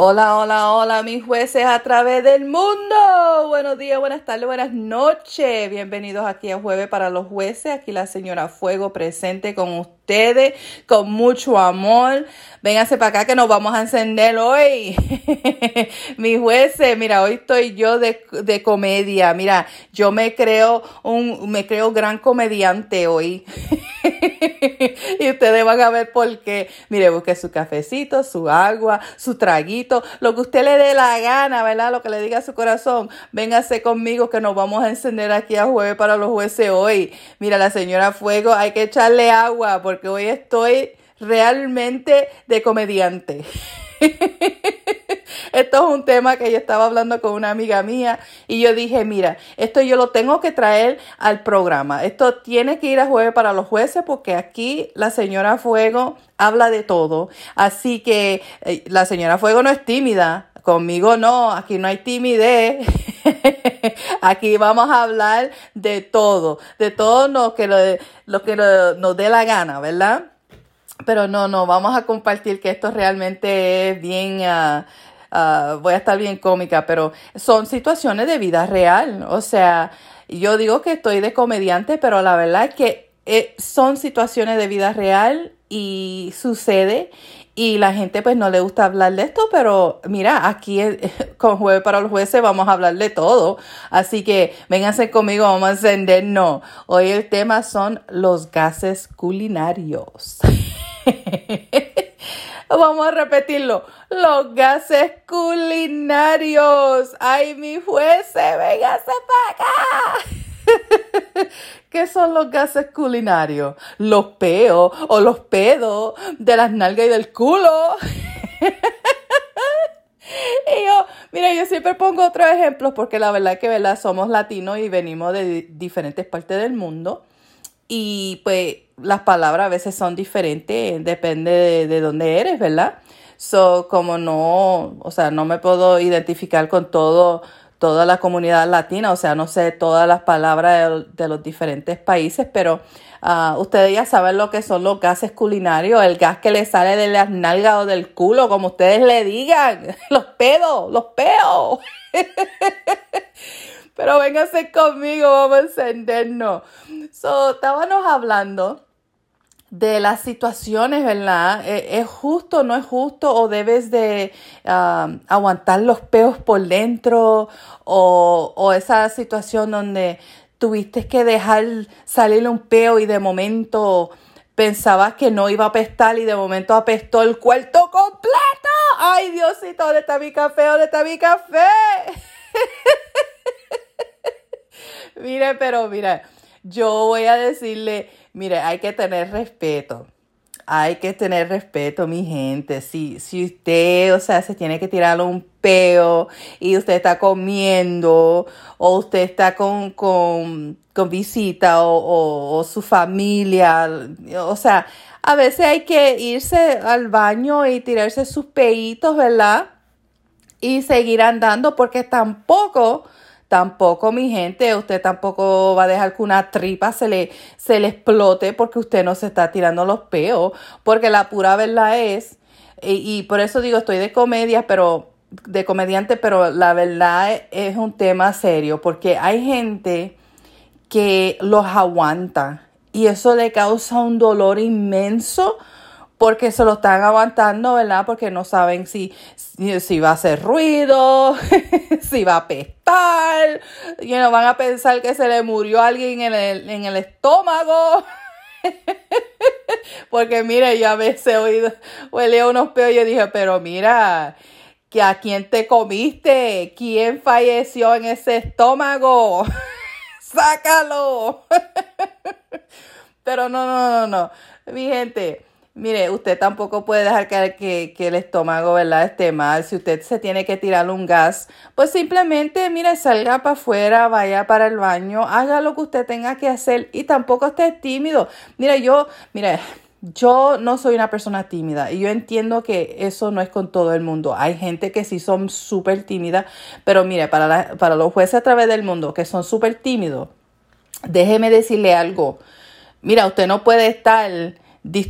Hola, hola, hola, mis jueces a través del mundo. Buenos días, buenas tardes, buenas noches. Bienvenidos aquí a Jueves para los Jueces. Aquí la señora Fuego presente con ustedes, con mucho amor. Vénganse para acá que nos vamos a encender hoy. mis jueces, mira, hoy estoy yo de, de comedia. Mira, yo me creo un, me creo gran comediante hoy. y ustedes van a ver por qué. Mire, busque su cafecito, su agua, su traguito, lo que usted le dé la gana, ¿verdad? Lo que le diga a su corazón. Véngase conmigo que nos vamos a encender aquí a jueves para los jueces hoy. Mira, la señora Fuego, hay que echarle agua porque hoy estoy realmente de comediante. Esto es un tema que yo estaba hablando con una amiga mía y yo dije, mira, esto yo lo tengo que traer al programa. Esto tiene que ir a jueves para los jueces porque aquí la señora Fuego habla de todo. Así que eh, la señora Fuego no es tímida. Conmigo no, aquí no hay timidez. aquí vamos a hablar de todo, de todo lo que, lo, que nos dé la gana, ¿verdad? Pero no, no, vamos a compartir que esto realmente es bien... Uh, Ah, voy a estar bien cómica, pero son situaciones de vida real. O sea, yo digo que estoy de comediante, pero la verdad es que eh, son situaciones de vida real y sucede y la gente pues no le gusta hablar de esto, pero mira, aquí con Jueves para los Jueces vamos a hablar de todo. Así que vénganse conmigo, vamos a encendernos. Hoy el tema son los gases culinarios. Vamos a repetirlo. Los gases culinarios. Ay, mi juez, véngase para acá. ¿Qué son los gases culinarios? Los peos o los pedos de las nalgas y del culo. Y yo, mira, yo siempre pongo otros ejemplos porque la verdad es que ¿verdad? somos latinos y venimos de diferentes partes del mundo. Y pues las palabras a veces son diferentes, depende de, de dónde eres, ¿verdad? So, como no, o sea, no me puedo identificar con todo, toda la comunidad latina, o sea, no sé todas las palabras de, los diferentes países, pero uh, ustedes ya saben lo que son los gases culinarios, el gas que le sale de las nalgas o del culo, como ustedes le digan, los pedos, los peos. Pero véngase conmigo, vamos a encendernos. So, estábamos hablando de las situaciones, ¿verdad? ¿Es justo, no es justo? ¿O debes de aguantar los peos por dentro? O, o, esa situación donde tuviste que dejar salir un peo y de momento pensabas que no iba a apestar y de momento apestó el cuarto completo. ¡Ay, Diosito! ¿Dónde está mi café? ¿Dónde está mi café? mire, pero mira, yo voy a decirle, mire, hay que tener respeto. Hay que tener respeto, mi gente. Si, si usted, o sea, se tiene que tirar un peo y usted está comiendo o usted está con, con, con visita o, o su familia, o sea, a veces hay que irse al baño y tirarse sus peitos, ¿verdad? Y seguir andando porque tampoco Tampoco, mi gente, usted tampoco va a dejar que una tripa se le, se le explote porque usted no se está tirando los peos. Porque la pura verdad es, y, por eso digo, estoy de comedia, pero de comediante, pero la verdad es un tema serio porque hay gente que los aguanta y eso le causa un dolor inmenso porque se lo están aguantando, ¿verdad? Porque no saben si, si, va a hacer ruido, si va a apestar, y no van a pensar que se le murió alguien en el, en el estómago. porque mire, yo a veces he oído, huele unos peos y yo dije, pero mira, que a quién te comiste, quién falleció en ese estómago, sácalo. pero no, no, no, no, mi gente Mire, usted tampoco puede dejar que, el estómago, ¿verdad?, esté mal. Si usted se tiene que tirar un gas, pues simplemente, mire, salga para afuera, vaya para el baño, haga lo que usted tenga que hacer y tampoco esté tímido. Mire, yo, mire, yo no soy una persona tímida y yo entiendo que eso no es con todo el mundo. Hay gente que sí son súper tímidas, pero mire, para, para los jueces a través del mundo que son súper tímidos, déjeme decirle algo. Mira, usted no puede estar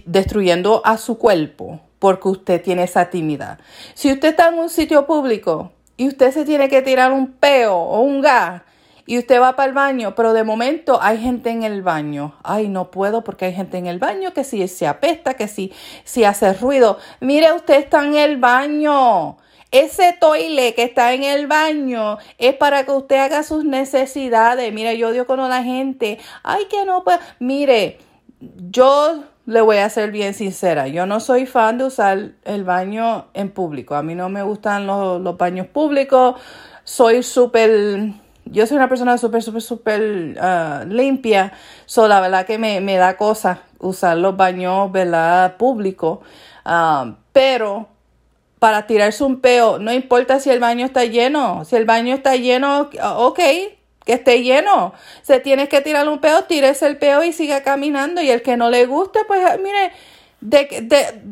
destruyendo a su cuerpo porque usted tiene esa timidez. Si usted está en un sitio público y usted se tiene que tirar un peo o un gas y usted va para el baño, pero de momento hay gente en el baño. Ay, no puedo porque hay gente en el baño que si se apesta, que si, si hace ruido. Mire, usted está en el baño. Ese toile que está en el baño es para que usted haga sus necesidades. Mire, yo odio cuando la gente, ay, que no puede. Mire, yo le voy a ser bien sincera. Yo no soy fan de usar el baño en público. A mí no me gustan los, baños públicos. Soy súper yo soy una persona súper, súper, súper ah, limpia. So, la verdad que me, da cosa usar los baños, ¿verdad? Públicos. Ah, pero para tirarse un peo, no importa si el baño está lleno. Si el baño está lleno, ok, que esté lleno. Se tiene que tirar un peo, tírese el peo y siga caminando. Y el que no le guste, pues mire, de, de,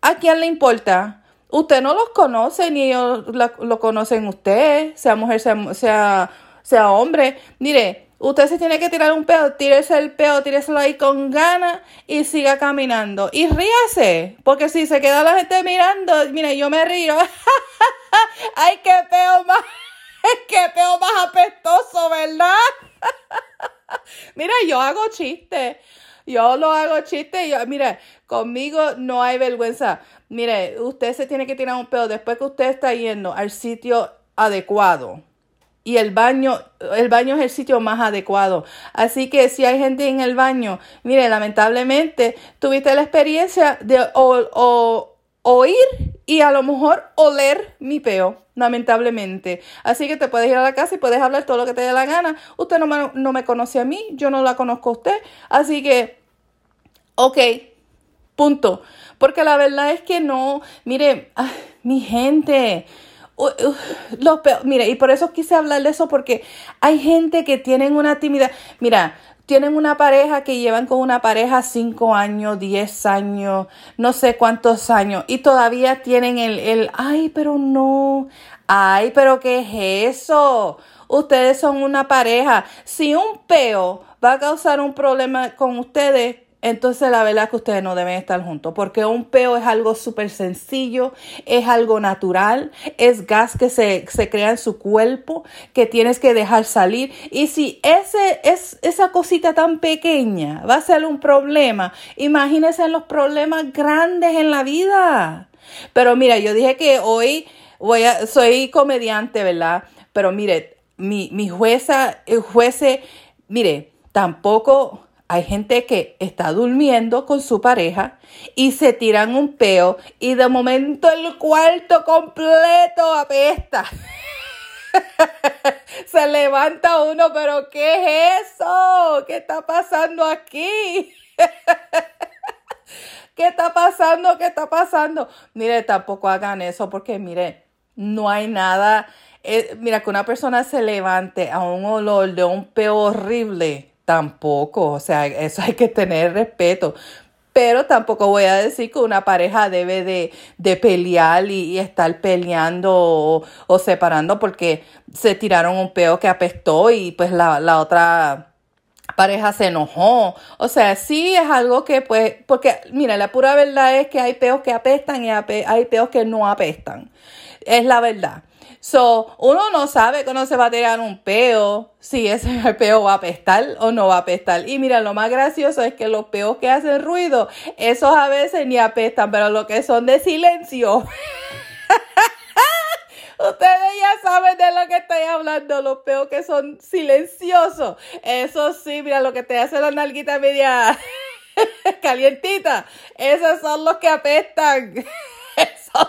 ¿a quién le importa? Usted no los conoce, ni ellos lo, conocen usted, sea mujer, sea, sea, sea hombre. Mire, Usted se tiene que tirar un pedo, tírese el pedo, tíreselo ahí con ganas y siga caminando. Y ríase, porque si se queda la gente mirando, mire, yo me río. Ay, qué peo más, qué peo más apestoso, ¿verdad? mira, yo hago chistes. Yo lo hago chiste. Yo, mire, conmigo no hay vergüenza. Mire, usted se tiene que tirar un pedo después que usted está yendo al sitio adecuado y el baño, el baño es el sitio más adecuado. Así que si hay gente en el baño, mire, lamentablemente tuviste la experiencia de o, oír y a lo mejor oler mi peo, lamentablemente. Así que te puedes ir a la casa y puedes hablar todo lo que te dé la gana. Usted no me, no me conoce a mí, yo no la conozco a usted. Así que, ok, punto. Porque la verdad es que no, mire, mi gente los mira, y por eso quise hablar de eso, porque hay gente que tienen una timidez. Mira, tienen una pareja que llevan con una pareja cinco años, diez años, no sé cuántos años, y todavía tienen el, el, ay, pero no, ay, pero ¿qué es eso? Ustedes son una pareja. Si un peo va a causar un problema con ustedes, entonces la verdad es que ustedes no deben estar juntos, porque un peo es algo súper sencillo, es algo natural, es gas que se, crea en su cuerpo, que tienes que dejar salir. Y si ese, es, esa cosita tan pequeña va a ser un problema, imagínense los problemas grandes en la vida. Pero mira, yo dije que hoy voy a, soy comediante, ¿verdad? Pero mire, mi, mi jueza, el juece, mire, tampoco hay gente que está durmiendo con su pareja y se tiran un peo y de momento el cuarto completo apesta. se levanta uno, pero ¿qué es eso? ¿Qué está pasando aquí? ¿Qué está pasando? ¿Qué está pasando? Mire, tampoco hagan eso porque, mire, no hay nada. Eh, mira, que una persona se levante a un olor de un peo horrible Tampoco, o sea, eso hay que tener respeto. Pero tampoco voy a decir que una pareja debe de, pelear y, estar peleando o, separando porque se tiraron un peo que apestó y pues la, la otra pareja se enojó. O sea, sí es algo que pues, porque mira, la pura verdad es que hay peos que apestan y hay peos que no apestan. Es la verdad. So, uno no sabe cuándo se va a tirar un peo, si ese peo va a apestar o no va a apestar. Y mira, lo más gracioso es que los peos que hacen ruido, esos a veces ni apestan, pero los que son de silencio. Ustedes ya saben de lo que estoy hablando, los peos que son silenciosos. Eso sí, mira, lo que te hace la nalguita media calientita. Esos son los que apestan.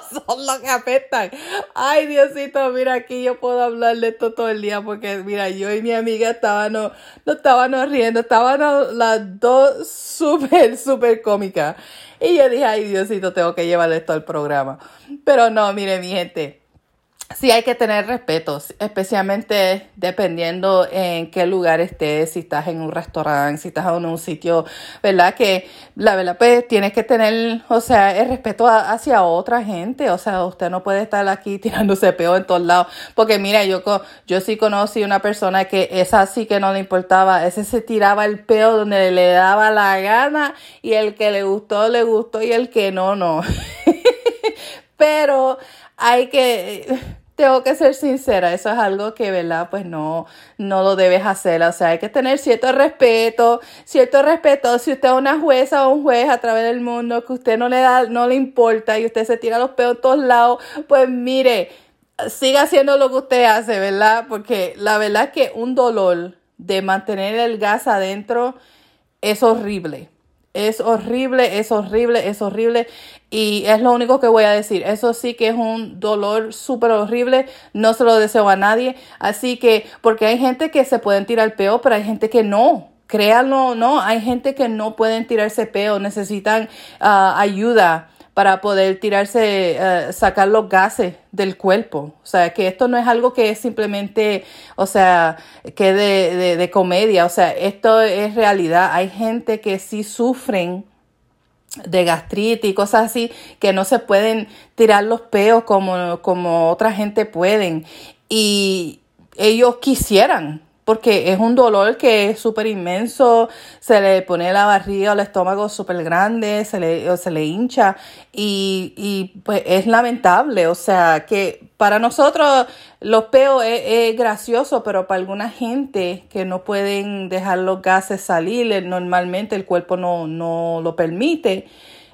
Son los que afectan. Ay, Diosito, mira, aquí yo puedo hablar de esto todo el día porque, mira, yo y mi amiga estábamos, no estábamos riendo, estábamos las dos súper, súper cómicas. Y yo dije, ay, Diosito, tengo que llevar esto al programa. Pero no, mire, mi gente. Sí hay que tener respeto, especialmente dependiendo en qué lugar estés, si estás en un restaurante, si estás en un sitio, ¿verdad? Que la verdad, pues tienes que tener, o sea, el respeto hacia otra gente, o sea, usted no puede estar aquí tirándose peo en todos lados, porque mira, yo, yo sí conocí una persona que esa sí que no le importaba, ese se tiraba el peo donde le daba la gana y el que le gustó, le gustó y el que no, no. Pero hay que, tengo que ser sincera, eso es algo que, ¿verdad? Pues no, no lo debes hacer. O sea, hay que tener cierto respeto, cierto respeto. Si usted es una jueza o un juez a través del mundo que usted no le da, no le importa y usted se tira los peos en todos lados, pues mire, siga haciendo lo que usted hace, ¿verdad? Porque la verdad es que un dolor de mantener el gas adentro es horrible. Es horrible, es horrible, es horrible. Y es lo único que voy a decir. Eso sí que es un dolor súper horrible. No se lo deseo a nadie. Así que, porque hay gente que se pueden tirar peo, pero hay gente que no. Créanlo, no. Hay gente que no pueden tirarse peo. Necesitan ah, ayuda para poder tirarse, uh, sacar los gases del cuerpo. O sea, que esto no es algo que es simplemente, o sea, que de, de, de comedia. O sea, esto es realidad. Hay gente que sí sufren de gastritis y cosas así que no se pueden tirar los peos como, como otra gente pueden. Y ellos quisieran porque es un dolor que es súper inmenso, se le pone la barriga o el estómago súper grande, se le, se le hincha y, y, pues es lamentable, o sea que para nosotros los peos es, gracioso, pero para alguna gente que no pueden dejar los gases salir, normalmente el cuerpo no, no lo permite,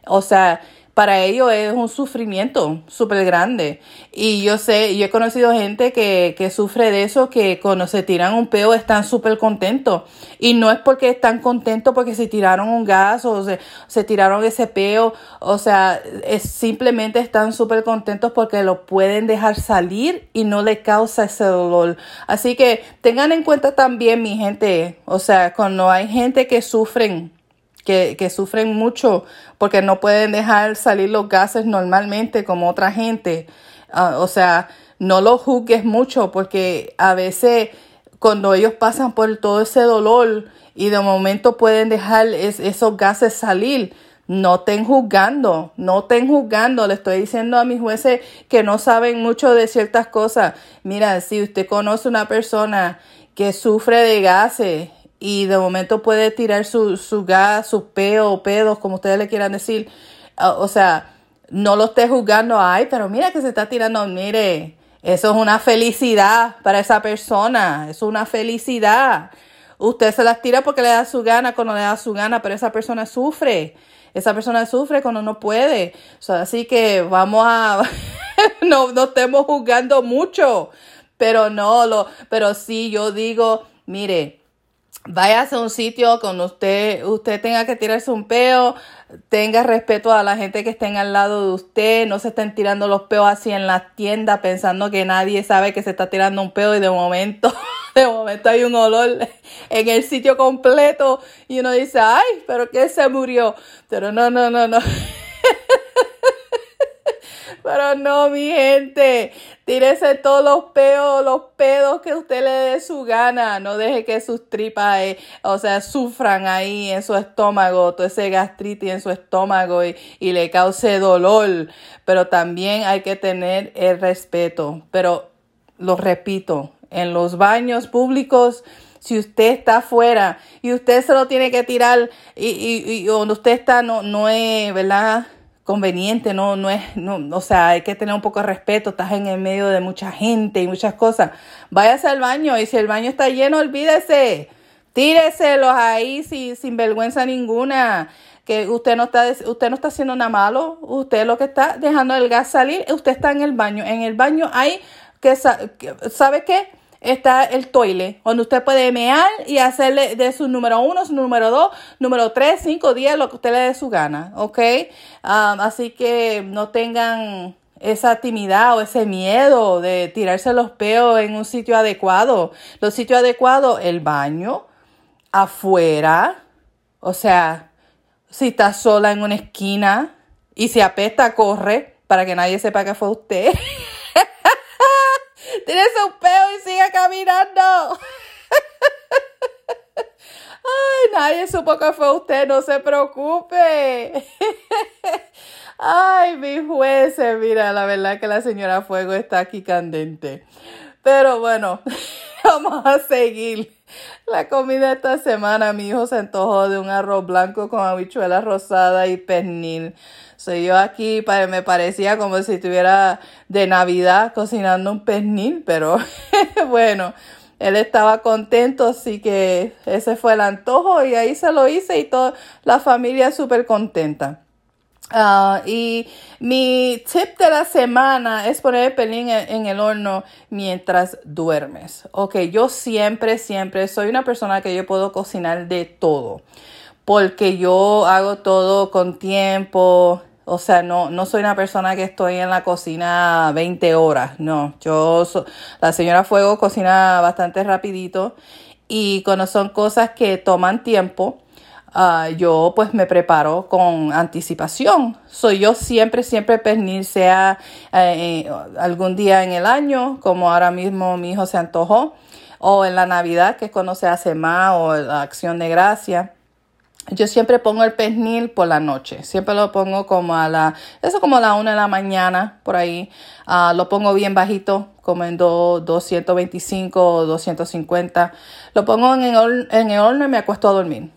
o sea, para ellos es un sufrimiento súper grande. Y yo sé, yo he conocido gente que, que sufre de eso, que cuando se tiran un peo están súper contentos. Y no es porque están contentos porque se tiraron un gas o se, se tiraron ese peo. O sea, es, simplemente están súper contentos porque lo pueden dejar salir y no le causa ese dolor. Así que tengan en cuenta también, mi gente, o sea, cuando hay gente que sufren que, sufren mucho porque no pueden dejar salir los gases normalmente como otra gente. Ah, o sea, no los juzgues mucho porque a veces cuando ellos pasan por todo ese dolor y de momento pueden dejar esos gases salir, no estén juzgando, no estén juzgando. Le estoy diciendo a mis jueces que no saben mucho de ciertas cosas. Mira, si usted conoce una persona que sufre de gases y de momento puede tirar su, su gas, su peo o pedos, como ustedes le quieran decir. Ah, o sea, no lo esté juzgando, ay, pero mira que se está tirando, mire, eso es una felicidad para esa persona, es una felicidad. Usted se las tira porque le da su gana cuando le da su gana, pero esa persona sufre. Esa persona sufre cuando no puede. Así que vamos a, no, no estemos juzgando mucho, pero no, lo, pero sí yo digo, mire, Váyase a un sitio cuando usted, usted tenga que tirarse un peo, tenga respeto a la gente que estén al lado de usted, no se estén tirando los peos así en la tienda pensando que nadie sabe que se está tirando un peo y de momento, de momento hay un olor en el sitio completo y uno dice, ay, pero que se murió. Pero no, no, no, no. Pero no, mi gente, tírese todos los peos, los pedos que usted le dé su gana. No deje que sus tripas, eh, o sea, sufran ahí en su estómago, todo ese gastritis en su estómago y, y le cause dolor. Pero también hay que tener el respeto. Pero lo repito, en los baños públicos, si usted está afuera y usted se lo tiene que tirar y, y, y donde usted está no, no es, ¿verdad? Conveniente, no, no es, no, o sea, hay que tener un poco de respeto, estás en el medio de mucha gente y muchas cosas. Váyase al baño y si el baño está lleno, olvídese, tíreselos ahí sin, sin vergüenza ninguna. Que usted no está, usted no está haciendo nada malo, usted lo que está dejando el gas salir, usted está en el baño. En el baño hay que, ¿sabe qué? Está el toile, donde usted puede mear y hacerle de su número uno, su número dos, número tres, cinco días, lo que usted le dé su gana, ¿ok? Así que no tengan esa timidez o ese miedo de tirarse los peos en un sitio adecuado. Los sitios adecuados, el baño, afuera, o sea, si está sola en una esquina y se apesta, corre para que nadie sepa que fue usted. tírese un peo y siga caminando. Ay, nadie supo que fue usted, no se preocupe. Ay, mis jueces, mira, la verdad que la señora Fuego está aquí candente. Pero bueno, vamos a seguir. La comida esta semana, mi hijo se antojó de un arroz blanco con habichuelas rosadas y pernil. Soy yo aquí, me parecía como si estuviera de Navidad cocinando un pernil, pero bueno, él estaba contento, así que ese fue el antojo y ahí se lo hice y toda la familia súper contenta. Ah, y mi tip de la semana es poner el pelín en, el horno mientras duermes. Ok, yo siempre, siempre soy una persona que yo puedo cocinar de todo. Porque yo hago todo con tiempo. O sea, no, no soy una persona que estoy en la cocina 20 horas. No, yo, la señora Fuego cocina bastante rapidito. Y cuando son cosas que toman tiempo, Ah, yo pues me preparo con anticipación. Soy yo siempre, siempre pernil, sea eh, eh, algún día en el año, como ahora mismo mi hijo se antojó, o en la Navidad, que es cuando se hace más, o la acción de gracia. Yo siempre pongo el pernil por la noche, siempre lo pongo como a la, eso como a la una de la mañana, por ahí. Ah, lo pongo bien bajito, como en 225 o 250. Lo pongo en el, en el horno y me acuesto a dormir.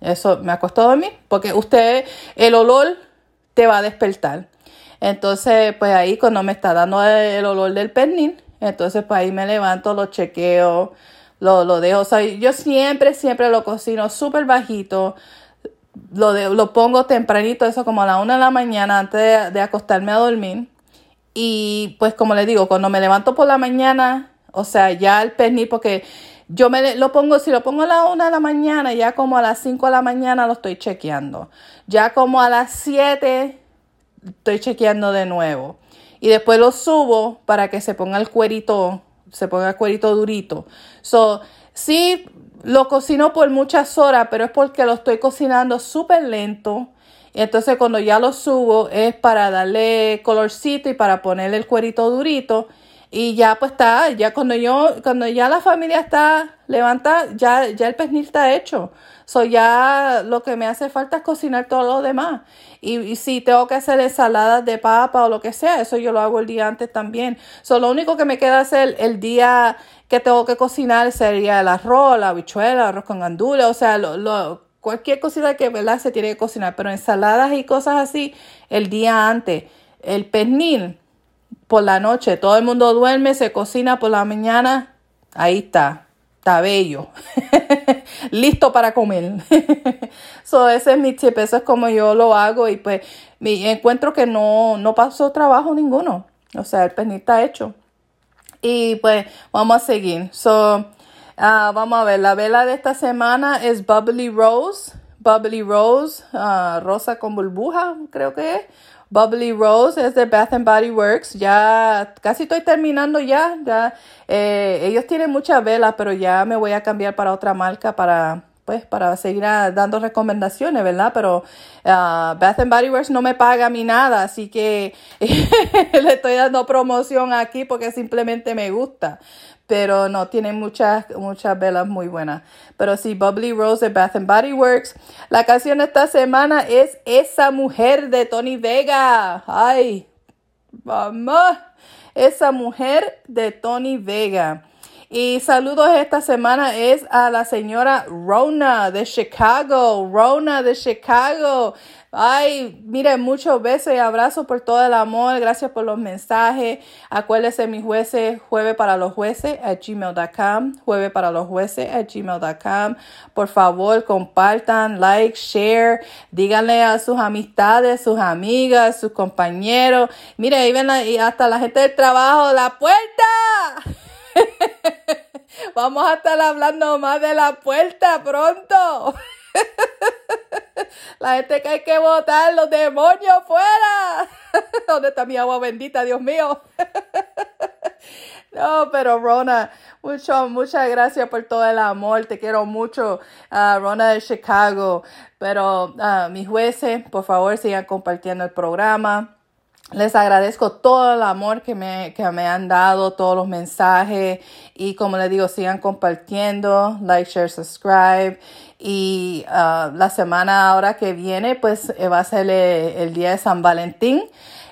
Eso me acostó a dormir porque usted, el olor te va a despertar. Entonces, pues ahí cuando me está dando el olor del pernil, entonces pues ahí me levanto, lo chequeo, lo, lo dejo. O sea, yo siempre, siempre lo cocino súper bajito. Lo, de, lo pongo tempranito, eso como a la una de la mañana antes de, acostarme a dormir. Y pues como le digo, cuando me levanto por la mañana, o sea, ya el pernil, porque yo me lo pongo, si lo pongo a la una de la mañana, ya como a las 5 de la mañana lo estoy chequeando. Ya como a las 7 estoy chequeando de nuevo. Y después lo subo para que se ponga el cuerito, se ponga el cuerito durito. So, sí, lo cocino por muchas horas, pero es porque lo estoy cocinando súper lento. Y entonces cuando ya lo subo es para darle colorcito y para ponerle el cuerito durito. Y ya pues está, ya cuando yo, cuando ya la familia está levantada, ya, ya el pernil está hecho. So ya lo que me hace falta es cocinar todo lo demás. Y, si tengo que hacer ensaladas de papa o lo que sea, eso yo lo hago el día antes también. So lo único que me queda hacer el día que tengo que cocinar sería el arroz, la habichuela, el arroz con gandules, o sea, lo, lo, cualquier cosita que ¿verdad? se tiene que cocinar. Pero ensaladas y cosas así el día antes. El pernil por la noche. Todo el mundo duerme, se cocina por la mañana. Ahí está. Está bello. Listo para comer. so, ese es mi tip. Eso es como yo lo hago. Y pues me encuentro que no, no pasó trabajo ninguno. O sea, el pernil está hecho. Y pues vamos a seguir. So, ah, vamos a ver. La vela de esta semana es Bubbly Rose. Bubbly Rose. Uh, rosa con burbuja, creo que es Bubbly Rose es de Bath and Body Works. Ya casi estoy terminando ya. ya eh, ellos tienen muchas velas, pero ya me voy a cambiar para otra marca para pues para seguir ah, dando recomendaciones, ¿verdad? Pero uh, Bath and Body Works no me paga a mí nada, así que le estoy dando promoción aquí porque simplemente me gusta pero no, tiene muchas, muchas velas muy buenas. Pero sí, Bubbly Rose de Bath and Body Works. La canción esta semana es Esa Mujer de Tony Vega. Ay, vamos. Esa Mujer de Tony Vega. Y saludos esta semana es a la señora Rona de Chicago. Rona de Chicago. Ay, mire, muchos besos y abrazos por todo el amor. Gracias por los mensajes. Acuérdense, mis jueces, jueves para los jueces gmail.com. Jueves para los jueces gmail.com. Por favor, compartan, like, share. Díganle a sus amistades, sus amigas, sus compañeros. Mire, ahí ven y hasta la gente del trabajo. ¡La puerta! Vamos a estar hablando más de la puerta pronto. La gente que hay que votar, los demonios fuera. ¿Dónde está mi agua bendita, Dios mío? No, pero Rona, mucho, muchas gracias por todo el amor. Te quiero mucho, uh, Rona de Chicago. Pero uh, mis jueces, por favor, sigan compartiendo el programa. Les agradezco todo el amor que me, que me han dado, todos los mensajes. Y como les digo, sigan compartiendo, like, share, subscribe. Y uh, la semana ahora que viene pues eh, va a ser el, día de San Valentín,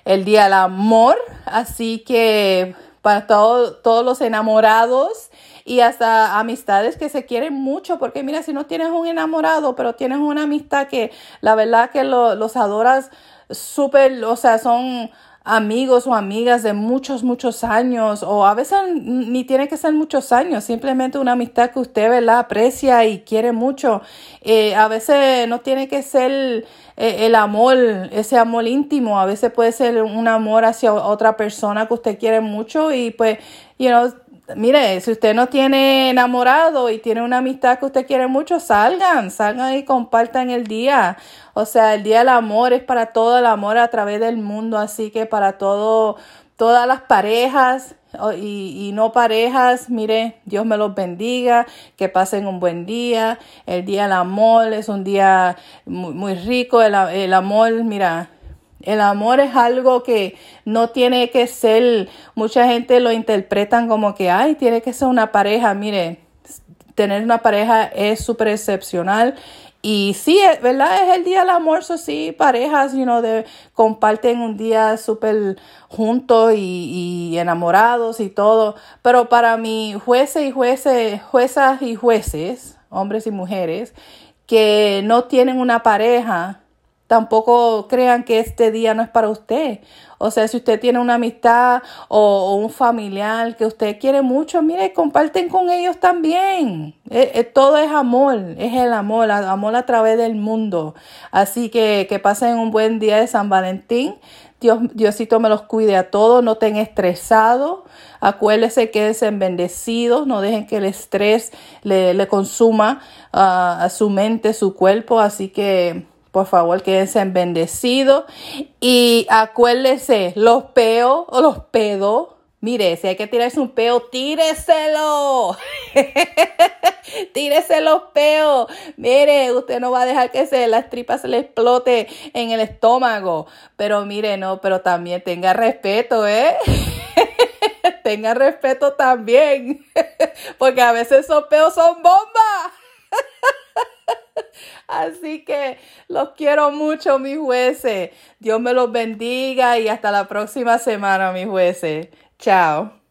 el día del amor, así que para todos los enamorados y hasta amistades que se quieren mucho, porque mira, si no tienes un enamorado, pero tienes una amistad que la verdad que los adoras súper, o sea, son amigos o amigas de muchos, muchos años, o a veces ni tiene que ser muchos años, simplemente una amistad que usted, ¿verdad?, aprecia y quiere mucho. Eh, a veces no tiene que ser eh, el amor, ese amor íntimo, a veces puede ser un amor hacia otra persona que usted quiere mucho y pues, you know, mire, si usted no tiene enamorado y tiene una amistad que usted quiere mucho, salgan, salgan y compartan el día. O sea, el día del amor es para todo el amor a través del mundo, así que para todo, todas las parejas y, y no parejas, mire, Dios me los bendiga, que pasen un buen día. El día del amor es un día muy, muy rico, el, el amor, mira, el amor es algo que no tiene que ser, mucha gente lo interpretan como que, ay, tiene que ser una pareja. Mire, tener una pareja es súper excepcional. Y sí, ¿verdad? Es el día del amor, sí, parejas, you know, de, comparten un día súper juntos y, y, enamorados y todo. Pero para mí, jueces y jueces, juezas y jueces, hombres y mujeres, que no tienen una pareja, Tampoco crean que este día no es para usted. O sea, si usted tiene una amistad o, un familiar que usted quiere mucho, mire, comparten con ellos también. Eh, eh, todo es amor, es el amor, amor a través del mundo. Así que que pasen un buen día de San Valentín. Dios, Diosito me los cuide a todos, no estén estresados. Acuérdense que es bendecidos, no dejen que el estrés le, consuma ah, a su mente, su cuerpo. Así que por favor, quédense bendecidos. Y acuérdense, los peos o los pedos. Mire, si hay que tirarse un peo, tíreselo. Tírese los peos. Mire, usted no va a dejar que se, las tripas se le explote en el estómago. Pero mire, no, pero también tenga respeto, ¿eh? tenga respeto también. Porque a veces esos peos son bombas. Así que los quiero mucho, mis jueces. Dios me los bendiga y hasta la próxima semana, mis jueces. Chao.